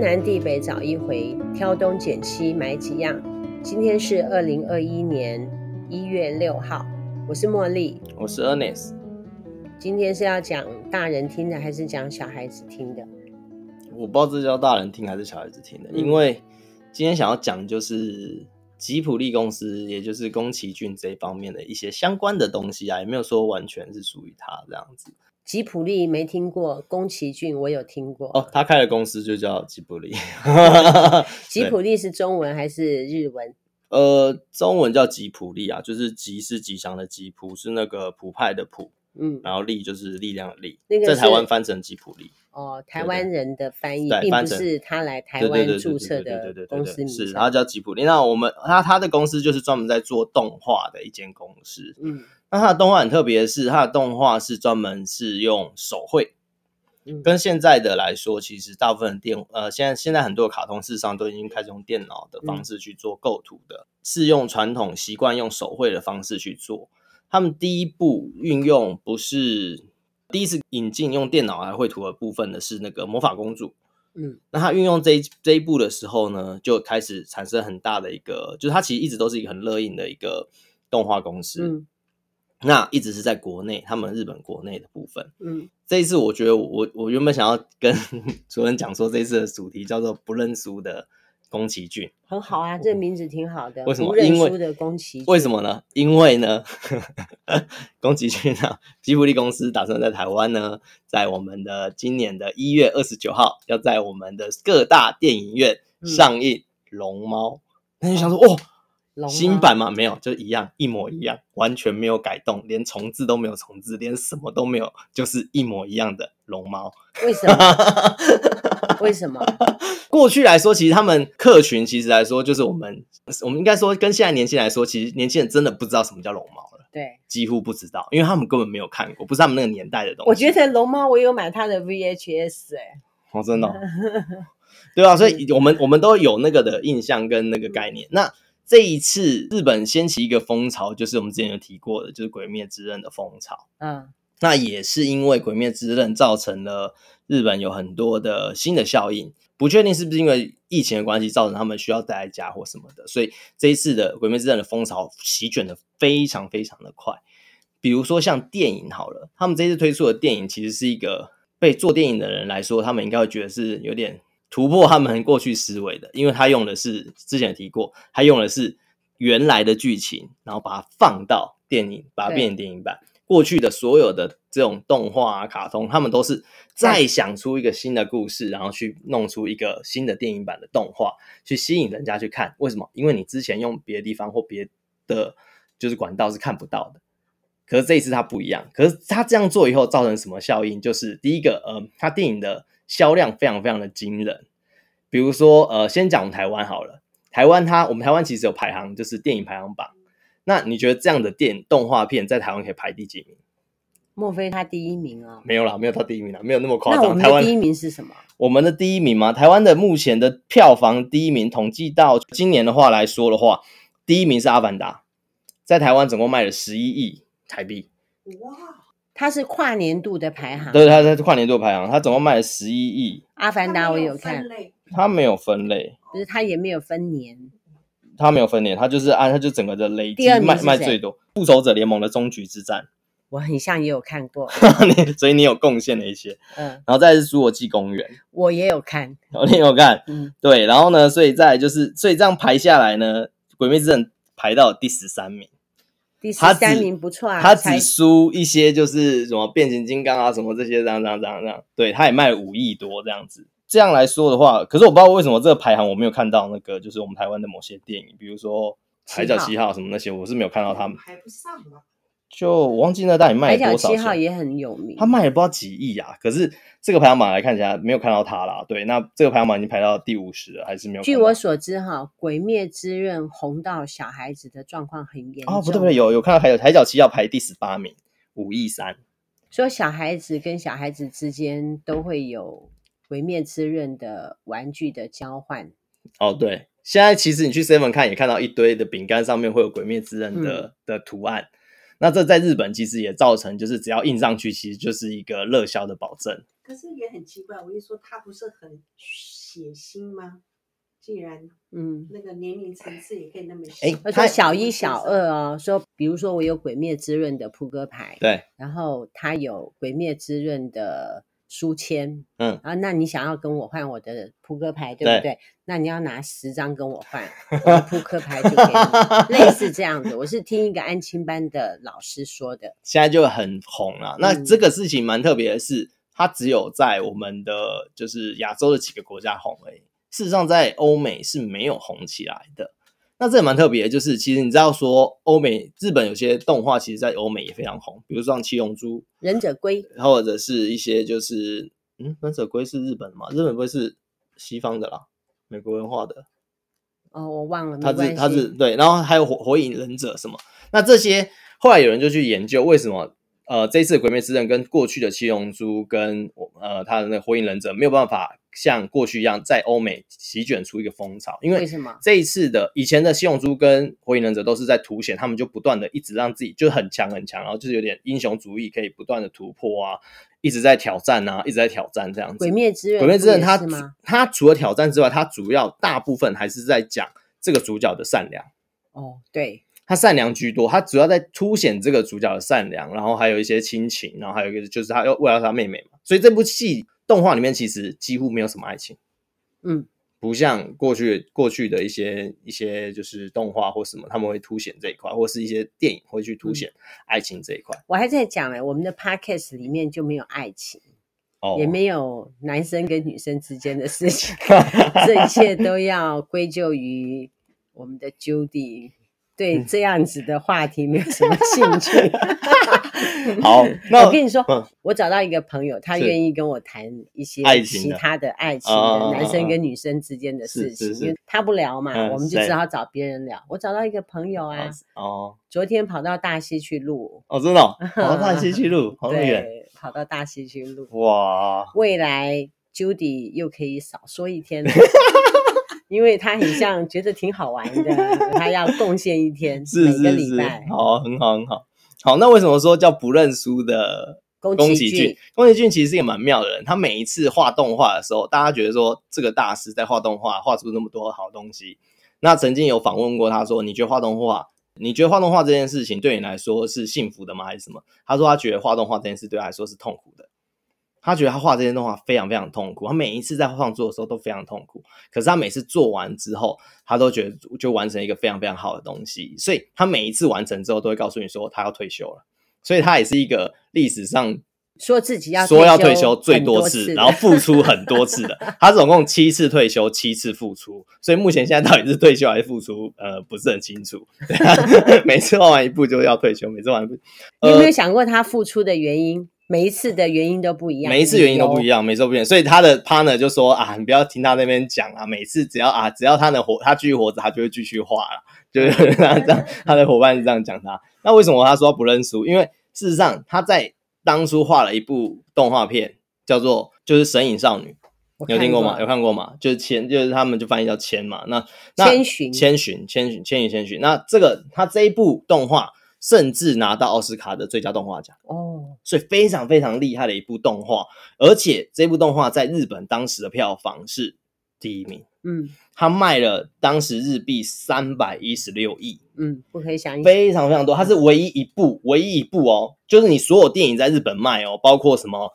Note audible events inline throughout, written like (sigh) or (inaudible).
天南地北找一回，挑东拣西买几样。今天是二零二一年一月六号，我是茉莉，我是 Ernest。今天是要讲大人听的，还是讲小孩子听的？我不知道这叫大人听还是小孩子听的，嗯、因为今天想要讲就是吉普力公司，也就是宫崎骏这一方面的一些相关的东西啊，也没有说完全是属于他这样子。吉普力没听过，宫崎骏我有听过。哦，他开的公司就叫吉普力。(laughs) 吉普力是中文还是日文？呃，中文叫吉普力啊，就是吉是吉祥的吉，普是那个普派的普，嗯，然后力就是力量的力，那个在台湾翻成吉普力。哦，台湾人的翻译，并不是他来台湾注册的公司名称，是他叫吉普力。那我们他他的公司就是专门在做动画的一间公司，嗯。那它的动画很特别的是，它的动画是专门是用手绘，嗯，跟现在的来说，其实大部分的电呃，现在现在很多卡通事实上都已经开始用电脑的方式去做构图的，嗯，是用传统习惯用手绘的方式去做。他们第一步运用不是第一次引进用电脑来绘图的部分的是那个魔法公主，嗯，那他运用这一这一步的时候呢，就开始产生很大的一个，就是它其实一直都是一个很热映的一个动画公司，嗯。那一直是在国内，他们日本国内的部分。嗯，这一次我觉得我我原本想要跟 (laughs) 主任讲说，这一次的主题叫做“不认输的宫崎骏”，很好啊，这个名字挺好的。为什么？不认输的宫崎骏。为什么呢？因为呢，(laughs) 宫崎骏啊，吉卜力公司打算在台湾呢，在我们的今年的一月二十九号，要在我们的各大电影院上映《龙猫》。那你想说，哦。新版吗？没有，就一样，一模一样，完全没有改动，连重置都没有重置，连什么都没有，就是一模一样的龙猫。为什么？(laughs) 为什么？过去来说，其实他们客群其实来说，就是我们，我们应该说跟现在年轻人来说，其实年轻人真的不知道什么叫龙猫了。对，几乎不知道，因为他们根本没有看过，不是他们那个年代的东西。我觉得龙猫，我有买它的 VHS，哎、欸，哦，真的、哦，(laughs) 对啊，所以我们我们都有那个的印象跟那个概念。那这一次日本掀起一个风潮，就是我们之前有提过的，就是《鬼灭之刃》的风潮。嗯，那也是因为《鬼灭之刃》造成了日本有很多的新的效应，不确定是不是因为疫情的关系造成他们需要待在家或什么的，所以这一次的《鬼灭之刃》的风潮席卷的非常非常的快。比如说像电影好了，他们这次推出的电影其实是一个被做电影的人来说，他们应该会觉得是有点。突破他们过去思维的，因为他用的是之前提过，他用的是原来的剧情，然后把它放到电影，把它变成电影版。过去的所有的这种动画啊、卡通，他们都是再想出一个新的故事，然后去弄出一个新的电影版的动画，去吸引人家去看。为什么？因为你之前用别的地方或别的就是管道是看不到的，可是这一次它不一样。可是他这样做以后造成什么效应？就是第一个，呃，他电影的。销量非常非常的惊人，比如说，呃，先讲台湾好了。台湾它，我们台湾其实有排行，就是电影排行榜。那你觉得这样的电影动画片在台湾可以排第几名？莫非他第一名啊？没有啦，没有他第一名啦，没有那么夸张。那我们的第一名是什么？我们的第一名吗？台湾的目前的票房第一名，统计到今年的话来说的话，第一名是《阿凡达》，在台湾总共卖了十一亿台币。哇！它是跨年度的排行，对，它是跨年度排行，它总共卖了十一亿。阿凡达我有看，它没有分类，不是它也没有分年，它没有分年，它就是按它就整个的累积卖卖最多。复仇者联盟的终局之战，我很像也有看过，(laughs) 所以你有贡献了一些，(laughs) 嗯，然后再是侏罗纪公园，我也有看，我也有看，嗯，对，然后呢，所以再就是，所以这样排下来呢，鬼灭之刃排到第十三名。第三名不错啊，他只输一些，就是什么变形金刚啊，什么这些这样这样这样这样。对，他也卖了五亿多这样子。这样来说的话，可是我不知道为什么这个排行我没有看到那个，就是我们台湾的某些电影，比如说《海角七号》什么那些，我是没有看到他们。排不上吗？就我忘记那到底卖了多少七号也很有名，他卖了不知道几亿啊。可是这个排行榜来看起来没有看到他啦。对，那这个排行榜已经排到第五十了，还是没有？据我所知，哈，《鬼灭之刃》红到小孩子的状况很严重。哦，不对不对，有有看到海角海角七号排第十八名，五亿三。所以小孩子跟小孩子之间都会有《鬼灭之刃》的玩具的交换。哦，对，现在其实你去 Seven 看，也看到一堆的饼干上面会有《鬼灭之刃》的、嗯、的图案。那这在日本其实也造成，就是只要印上去，其实就是一个热销的保证。可是也很奇怪，我一说他不是很血腥吗？既然嗯，那个年龄层次也可以那么小，哎、欸，他小一、小二哦，说比如说我有《鬼灭之刃》的扑克牌，对，然后他有《鬼灭之刃》的书签，嗯，啊，那你想要跟我换我的扑克牌，对不对？对，那你要拿十张跟我换，我的扑克牌就可以类似这样子。我是听一个安亲班的老师说的，现在就很红了。那这个事情蛮特别的是，它只有在我们的就是亚洲的几个国家红而已。事实上，在欧美是没有红起来的。那这也蛮特别的，就是其实你知道说，欧美、日本有些动画，其实，在欧美也非常红，比如说像《七龙珠》、《忍者龟》，或者是一些就是，嗯，《忍者龟》是日本的嘛？日本不会是西方的啦，美国文化的。哦，我忘了，他是他是对，然后还有火《火影忍者》什么？那这些后来有人就去研究为什么。呃，这一次《鬼灭之刃》跟过去的《七龙珠》跟呃他的那个《火影忍者》没有办法像过去一样在欧美席卷出一个风潮，因为什么这一次的以前的《七龙珠》跟《火影忍者》都是在凸显他们就不断的一直让自己就很强很强，然后就是有点英雄主义，可以不断的突破啊，一直在挑战啊，一直在挑战这样子。鬼灭之刃，鬼灭之刃，它它除了挑战之外，它主要大部分还是在讲这个主角的善良。哦，对。他善良居多，他主要在凸显这个主角的善良，然后还有一些亲情，然后还有一个就是他要为了他妹妹嘛，所以这部戏动画里面其实几乎没有什么爱情，嗯，不像过去过去的一些一些就是动画或什么，他们会凸显这一块，或是一些电影会去凸显爱情这一块。我还在讲哎，我们的 podcast 里面就没有爱情，哦，也没有男生跟女生之间的事情，(laughs) 这一切都要归咎于我们的 Judy。对这样子的话题没有什么兴趣。(laughs) 好，(laughs) 那我跟你说，嗯、我找到一个朋友，他愿意跟我谈一些其他的爱情的男生跟女生之间的事情，因为他不聊嘛，嗯、我们就只好找别人聊。我找到一个朋友啊，哦，昨天跑到大溪去录，哦，真的、哦，(laughs) 跑到大溪去录，好远，对，跑到大溪去录，哇，未来 Judy 又可以少说一天了。因为他很像 (laughs) 觉得挺好玩的，他要贡献一天，是是是，好，很好很好。好，那为什么说叫不认输的宫崎骏？宫崎骏其实是一个蛮妙的人，他每一次画动画的时候，大家觉得说这个大师在画动画画出那么多好东西。那曾经有访问过他说，你觉得画动画，你觉得画动画这件事情对你来说是幸福的吗？还是什么？他说他觉得画动画这件事对他来说是痛苦的。他觉得他画这些动画非常非常痛苦，他每一次在创作的时候都非常痛苦。可是他每次做完之后，他都觉得就完成一个非常非常好的东西。所以他每一次完成之后，都会告诉你说他要退休了。所以他也是一个历史上说自己要说要退休最多次，然后付出很多次的。他总共七次退休，七次付出。所以目前现在到底是退休还是付出，呃，不是很清楚。(laughs) 每次画完一部就要退休，每次画完一部，你有没有想过他付出的原因？每一次的原因都不一样，每一次原因都不一样，每次都不一样。所以他的 partner 就说啊，你不要听他那边讲啊，每次只要啊，只要他能活，他继续活着，他就会继续画了。就是 (laughs) 他这样，他的伙伴是这样讲他。那为什么他说他不认输？因为事实上他在当初画了一部动画片，叫做就是《神隐少女》，你有听过吗？有看过吗？就是千，就是他们就翻译叫千嘛。那千寻，千寻，千寻，千与千寻。那这个他这一部动画。甚至拿到奥斯卡的最佳动画奖哦，所以非常非常厉害的一部动画，而且这部动画在日本当时的票房是第一名，嗯，它卖了当时日币三百一十六亿，嗯，不可以想象，非常非常多，它是唯一一部，唯一一部哦，就是你所有电影在日本卖哦，包括什么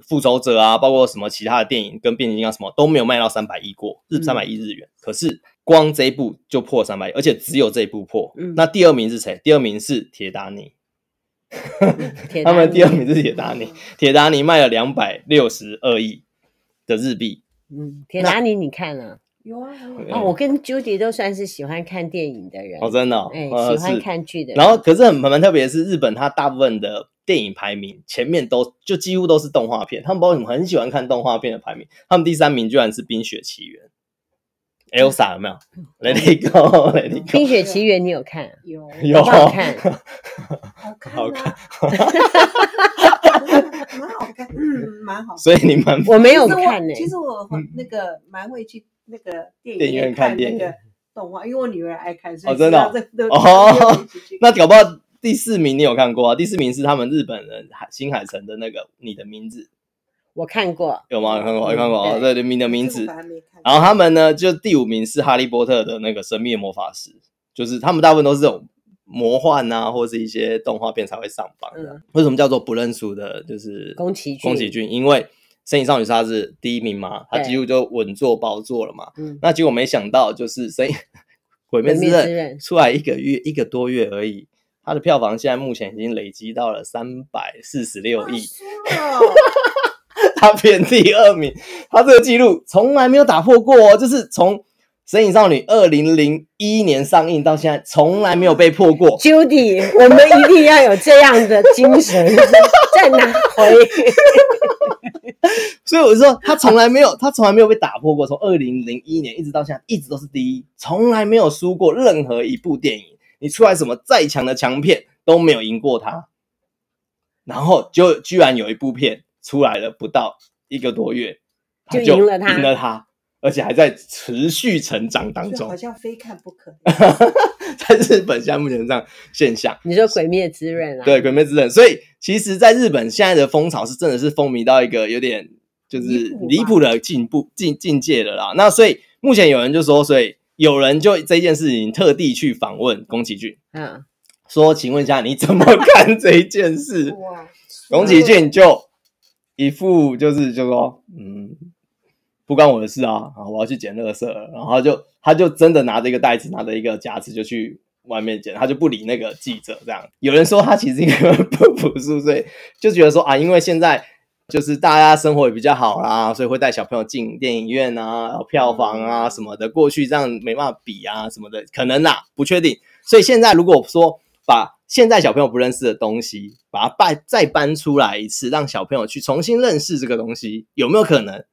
复仇者啊，包括什么其他的电影跟变形金刚什么都没有卖到三百亿过，日三百亿日元，可是。光这一部就破三百亿，而且只有这一部破。嗯、那第二名是谁？第二名是铁达尼。(laughs) 他们第二名是铁达尼，铁达尼卖了两百六十二亿的日币。嗯，铁达尼你看了？有啊。哦，我跟 Judy 都算是喜欢看电影的人。哦，真的、哦。哎、欸，喜欢看剧的人。然后，可是很蛮特别的是，日本它大部分的电影排名前面都就几乎都是动画片，他们不知道为什么很喜欢看动画片的排名。他们第三名居然是《冰雪奇缘》。Elsa 有没有？Let it go，Let it go。冰雪奇缘你有看？有有好看，好看，好看，蛮好看，嗯，(laughs) 蛮好。所以你们我没有看呢。其实我那个蛮会去那个电影院看那个动画，因为我女儿爱看，所以真的哦。那搞不好第四名你有看过啊？第四名是他们日本人海新海诚的那个《你的名字》。我看过，有吗？有看过，有看过啊。对对，名的名字。然后他们呢，就第五名是《哈利波特》的那个神秘的魔法师，就是他们大部分都是这种魔幻啊，或者是一些动画片才会上榜的。嗯、为什么叫做不认输的？就是宫崎骏，宫崎骏，因为《神隐少女》是他是第一名嘛，他几乎就稳坐宝座了嘛。嗯、那结果没想到，就是《神隐 (laughs) (laughs) 鬼灭之刃》出来一个月一个多月而已。它的票房现在目前已经累积到了三百四十六亿，它偏第二名，他这个记录从来没有打破过哦，就是从《神隐少女》二零零一年上映到现在，从来没有被破过。Judy，我们一定要有这样的精神，再拿回。(laughs) 所以我就说，他从来没有，他从来没有被打破过，从二零零一年一直到现在，一直都是第一，从来没有输过任何一部电影。你出来什么再强的强片都没有赢过他，然后就居然有一部片出来了，不到一个多月就赢了他，赢了他，而且还在持续成长当中，好像非看不可。(laughs) 在日本现在目前这样现象，你说《鬼灭之刃》啊？对，《鬼灭之刃》。所以其实，在日本现在的风潮是真的是风靡到一个有点就是离谱的进步境境界了啦。那所以目前有人就说，所以。有人就这件事情特地去访问宫崎骏，嗯，说，请问一下你怎么看这一件事？宫崎骏就一副就是就说，嗯，不关我的事啊，啊，我要去捡垃圾了，然后就他就真的拿着一个袋子，拿着一个夹子就去外面捡，他就不理那个记者这样。有人说他其实应该不朴素，所以就觉得说啊，因为现在。就是大家生活也比较好啦，所以会带小朋友进电影院啊，票房啊什么的，过去这样没办法比啊什么的，可能啦，不确定。所以现在如果说把现在小朋友不认识的东西，把它搬再搬出来一次，让小朋友去重新认识这个东西，有没有可能？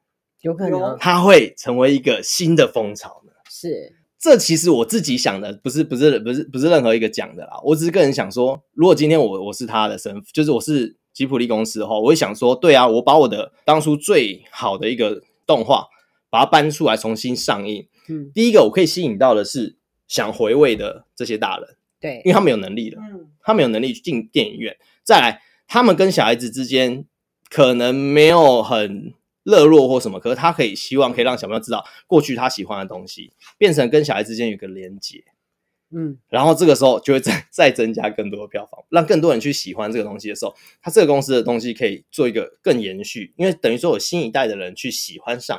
有可能，它会成为一个新的风潮呢？是，这其实我自己想的，不是不是不是不是任何一个讲的啦，我只是个人想说，如果今天我我是他的身份，就是我是。吉普力公司的话，我会想说，对啊，我把我的当初最好的一个动画，把它搬出来重新上映。嗯，第一个我可以吸引到的是想回味的这些大人，对，因为他们有能力了，嗯，他们有能力去进电影院。再来，他们跟小孩子之间可能没有很热络或什么，可是他可以希望可以让小朋友知道过去他喜欢的东西，变成跟小孩之间有个连接。嗯，然后这个时候就会再再增加更多的票房，让更多人去喜欢这个东西的时候，他这个公司的东西可以做一个更延续，因为等于说有新一代的人去喜欢上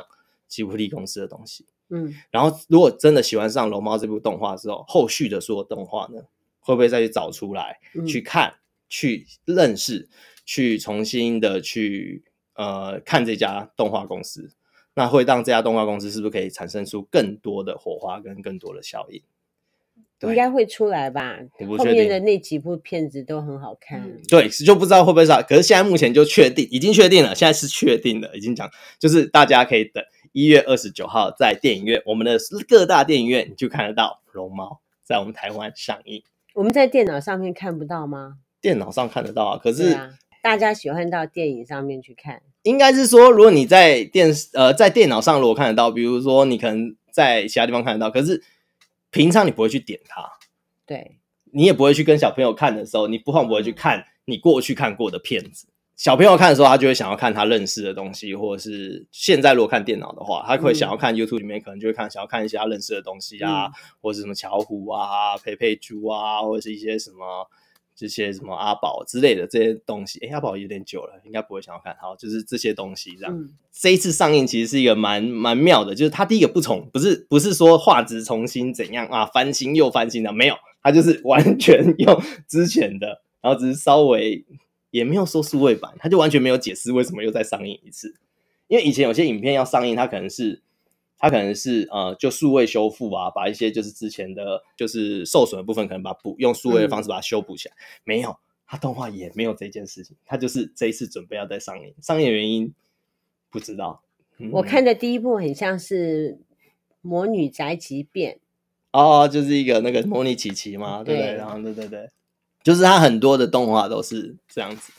吉卜力公司的东西。嗯，然后如果真的喜欢上龙猫这部动画之后，后续的所有动画呢，会不会再去找出来、嗯、去看、去认识、去重新的去呃看这家动画公司？那会让这家动画公司是不是可以产生出更多的火花跟更多的效应？应该会出来吧，后面的那几部片子都很好看。对，就不知道会不会上，可是现在目前就确定，已经确定了，现在是确定的，已经讲，就是大家可以等一月二十九号在电影院，我们的各大电影院你就看得到《龙猫》在我们台湾上映。我们在电脑上面看不到吗？电脑上看得到啊，可是大家喜欢到电影上面去看。应该是说，如果你在电视呃在电脑上如果看得到，比如说你可能在其他地方看得到，可是。平常你不会去点它，对，你也不会去跟小朋友看的时候，你不妨不会去看你过去看过的片子。小朋友看的时候，他就会想要看他认识的东西，或者是现在如果看电脑的话，他会想要看 YouTube 里面，可能就会看想要看一些他认识的东西啊，嗯、或者是什么巧虎啊、佩佩猪啊，或者是一些什么。这些什么阿宝之类的这些东西，哎，阿宝有点久了，应该不会想要看。好，就是这些东西这样。嗯、这一次上映其实是一个蛮蛮妙的，就是它第一个不重，不是不是说画质重新怎样啊，翻新又翻新的，没有，它就是完全用之前的，然后只是稍微也没有说数位版，他就完全没有解释为什么又再上映一次。因为以前有些影片要上映，它可能是。它可能是呃，就数位修复啊，把一些就是之前的就是受损的部分，可能把补用数位的方式把它修补起来。嗯、没有，它动画也没有这件事情，它就是这一次准备要再上映，上映原因不知道。嗯、我看的第一部很像是《魔女宅急便》哦，就是一个那个模拟琪琪嘛，对不对？然后对对对，就是他很多的动画都是这样子。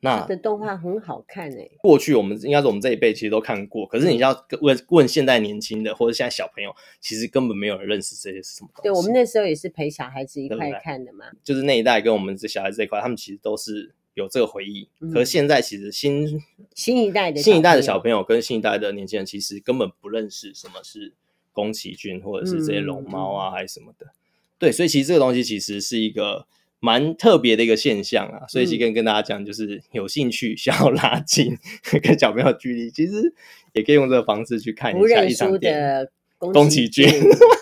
那的动画很好看诶、欸，过去我们应该是我们这一辈其实都看过，可是你要问问现在年轻的或者现在小朋友，其实根本没有人认识这些是什么东西。对，我们那时候也是陪小孩子一块看的嘛，就是那一代跟我们这小孩子这一块，他们其实都是有这个回忆。嗯、可是现在其实新新一代的新一代的小朋友跟新一代的年轻人，其实根本不认识什么是宫崎骏，或者是这些龙猫啊，还是什么的。嗯、对，所以其实这个东西其实是一个蛮特别的一个现象啊。所以其实跟跟大家讲，就是有兴趣想要拉近跟小朋友距离，其实也可以用这个方式去看一下一场电影。宫崎骏，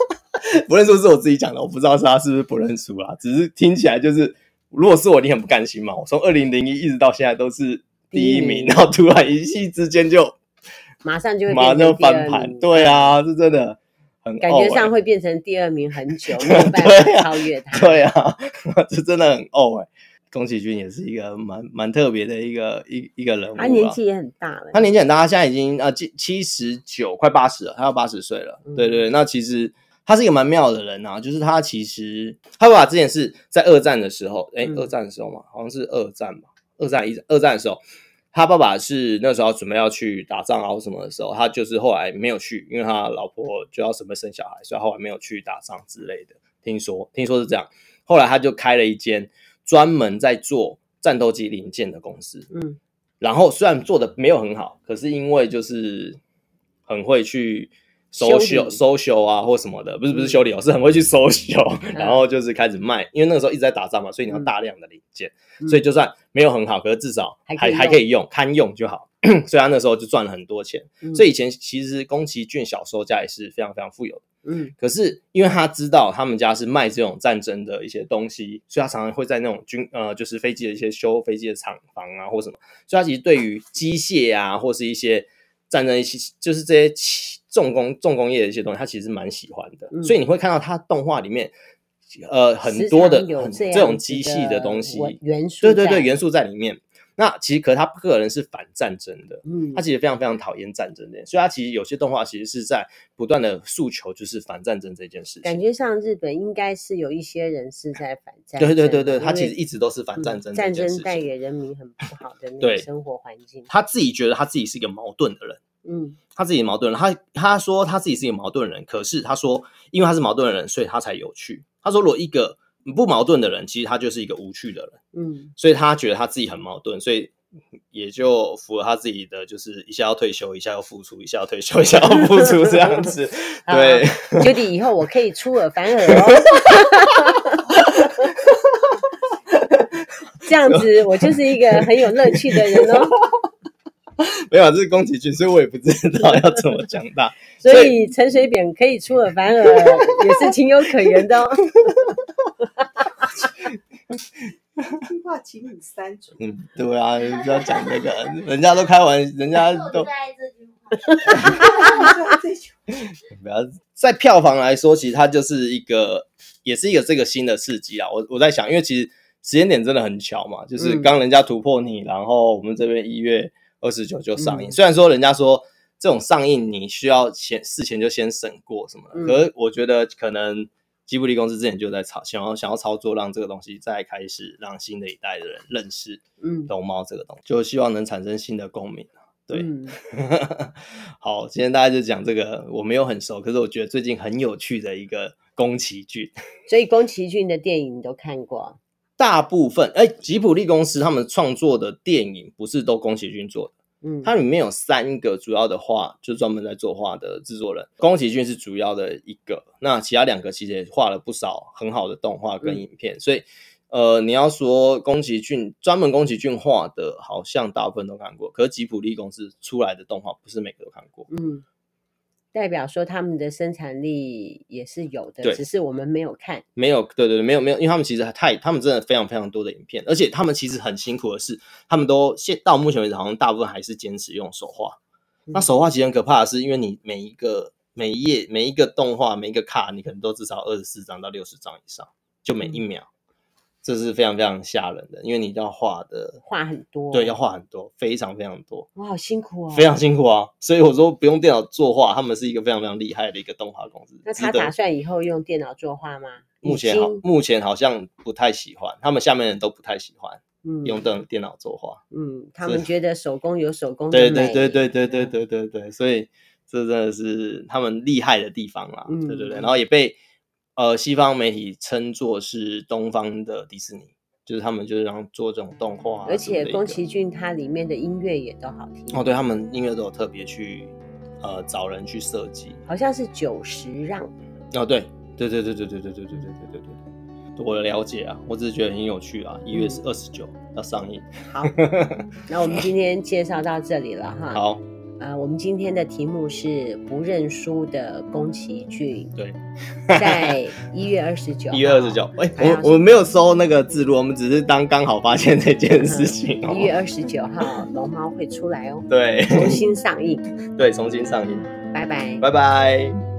(laughs) 不认输是我自己讲的，我不知道是他是不是不认输啦，只是听起来就是，如果是我，你很不甘心嘛。我从二零零一一直到现在都是第一名，然后突然一夕之间就马上就会马上就翻盘，对啊，是真的感觉上会变成第二名很久，(laughs) 没有办法超越他，对啊，(laughs) 这真的很哦哎。宫崎骏也是一个蛮蛮特别的一个一一个人物，他年纪也很大了。他年纪很大，他现在已经呃七七十九，快八十了，他要八十岁了。嗯、对，对对，那其实他是一个蛮妙的人啊，就是他其实他爸爸之前是在二战的时候，哎、欸，二战的时候嘛，好像是二战吧，二战一二战的时候，他爸爸是那时候准备要去打仗啊或什么的时候，他就是后来没有去，因为他老婆就要准备生小孩，所以后来没有去打仗之类的。听说听说是这样，后来他就开了一间。专门在做战斗机零件的公司，嗯，然后虽然做的没有很好，可是因为就是很会去搜修搜修啊或什么的，不是不是修理哦，是很会去搜修，然后就是开始卖，因为那个时候一直在打仗嘛，所以你要大量的零件，所以就算没有很好，可是至少还还可以用，堪用就好。所以他那时候就赚了很多钱，所以以前其实宫崎骏小时候家也是非常非常富有的。嗯，可是因为他知道他们家是卖这种战争的一些东西，所以他常常会在那种军呃，就是飞机的一些修飞机的厂房啊，或什么，所以他其实对于机械啊，或是一些战争一些，就是这些重工重工业的一些东西，他其实蛮喜欢的。嗯、所以你会看到他动画里面，呃，很多的很这种机器的东西元素，对对对，元素在里面。那其实，可是他个人是反战争的，嗯，他其实非常非常讨厌战争的，所以他其实有些动画其实是在不断的诉求，就是反战争这件事情。感觉上日本应该是有一些人是在反战争，对对对对，他其实一直都是反战争。战争带给人民很不好的那个生活环境。他自己觉得他自己是一个矛盾的人，嗯，他自己矛盾人，他他说他自己是一个矛盾人，可是他说，因为他是矛盾的人，所以他才有趣。他说，如果一个不矛盾的人，其实他就是一个无趣的人，嗯，所以他觉得他自己很矛盾，所以。也就符合他自己的，就是一下要退休，一下要付出，一下要退休，一下要付出这样子。(laughs) 对，Judy 以后我可以出尔反尔哦。(laughs) 这样子，我就是一个很有乐趣的人哦。(laughs) 没有，这是宫崎骏，所以我也不知道要怎么讲他。(laughs) 所以陈水扁可以出尔反尔，也是情有可原的哦。这句话，请你删除。嗯，对啊，不要讲这个，人家都开玩笑，人家都。不要 (laughs) 在票房来说，其实它就是一个，也是一个这个新的刺激啊。我我在想，因为其实时间点真的很巧嘛，就是刚人家突破你，然后我们这边一月二十九就上映。嗯、虽然说人家说这种上映你需要先事前就先审过什么的，嗯、可是我觉得可能。吉卜力公司之前就在操，想要想要操作，让这个东西再开始让新的一代的人认识，嗯，龙猫这个东西，就希望能产生新的共鸣。对，嗯、(laughs) 好，今天大家就讲这个，我没有很熟，可是我觉得最近很有趣的一个宫崎骏。(laughs) 所以宫崎骏的电影你都看过？大部分，哎、欸，吉卜力公司他们创作的电影不是都宫崎骏做的。嗯，它里面有三个主要的画，就专门在作画的制作人，宫崎骏是主要的一个，那其他两个其实也画了不少很好的动画跟影片，嗯、所以，呃，你要说宫崎骏专门宫崎骏画的，好像大部分都看过，可是吉卜力公司出来的动画不是每个都看过，嗯。代表说他们的生产力也是有的，只是我们没有看。没有，对对对，没有没有，因为他们其实太，他们真的非常非常多的影片，而且他们其实很辛苦的是，他们都现到目前为止，好像大部分还是坚持用手画。嗯、那手画其实很可怕的是，因为你每一个每一页每一个动画每一个卡，你可能都至少二十四张到六十张以上，就每一秒。嗯这是非常非常吓人的，因为你要画的画很多，对，要画很多，非常非常多。哇，好辛苦哦！非常辛苦啊！所以我说不用电脑作画，他们是一个非常非常厉害的一个动画公司。那他打算以后用电脑作画吗？目前好，目前好像不太喜欢，他们下面人都不太喜欢，嗯，用电电脑作画。嗯，他们觉得手工有手工对对对对对对对对对，所以这真的是他们厉害的地方啦。对对对，然后也被。呃，西方媒体称作是东方的迪士尼，就是他们就是让做这种动画、啊，而且宫崎骏它里面的音乐也都好听哦。对，他们音乐都有特别去呃找人去设计，好像是九十让哦，对对对对对对对对对对对对对，我的了解啊，我只是觉得很有趣啊。一月是二十九要上映，好，那我们今天介绍到这里了哈。(laughs) 好。啊，我们今天的题目是不认输的宫崎骏。对，在一月二十九，(laughs) 一月二十九，哎，我我们没有收那个字录，我们只是当刚好发现这件事情。一月二十九号，(laughs) 龙猫会出来哦。对，重新上映。对，重新上映。拜拜，拜拜。